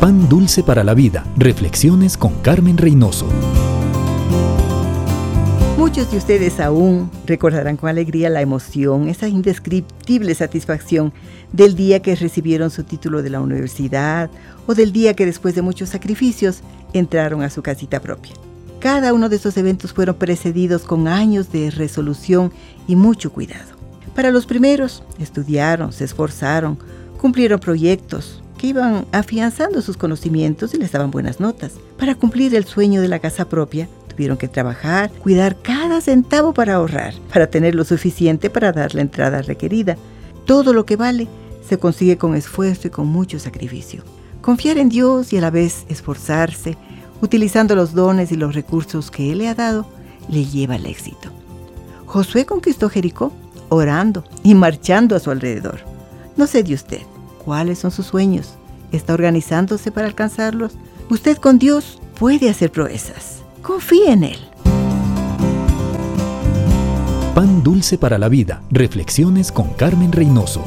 Pan Dulce para la Vida. Reflexiones con Carmen Reynoso. Muchos de ustedes aún recordarán con alegría la emoción, esa indescriptible satisfacción del día que recibieron su título de la universidad o del día que después de muchos sacrificios entraron a su casita propia. Cada uno de esos eventos fueron precedidos con años de resolución y mucho cuidado. Para los primeros, estudiaron, se esforzaron, cumplieron proyectos, que iban afianzando sus conocimientos y les daban buenas notas. Para cumplir el sueño de la casa propia, tuvieron que trabajar, cuidar cada centavo para ahorrar, para tener lo suficiente para dar la entrada requerida. Todo lo que vale se consigue con esfuerzo y con mucho sacrificio. Confiar en Dios y a la vez esforzarse, utilizando los dones y los recursos que Él le ha dado, le lleva al éxito. Josué conquistó Jericó orando y marchando a su alrededor. No sé de usted, cuáles son sus sueños. ¿Está organizándose para alcanzarlos? Usted con Dios puede hacer proezas. Confíe en Él. Pan dulce para la vida. Reflexiones con Carmen Reynoso.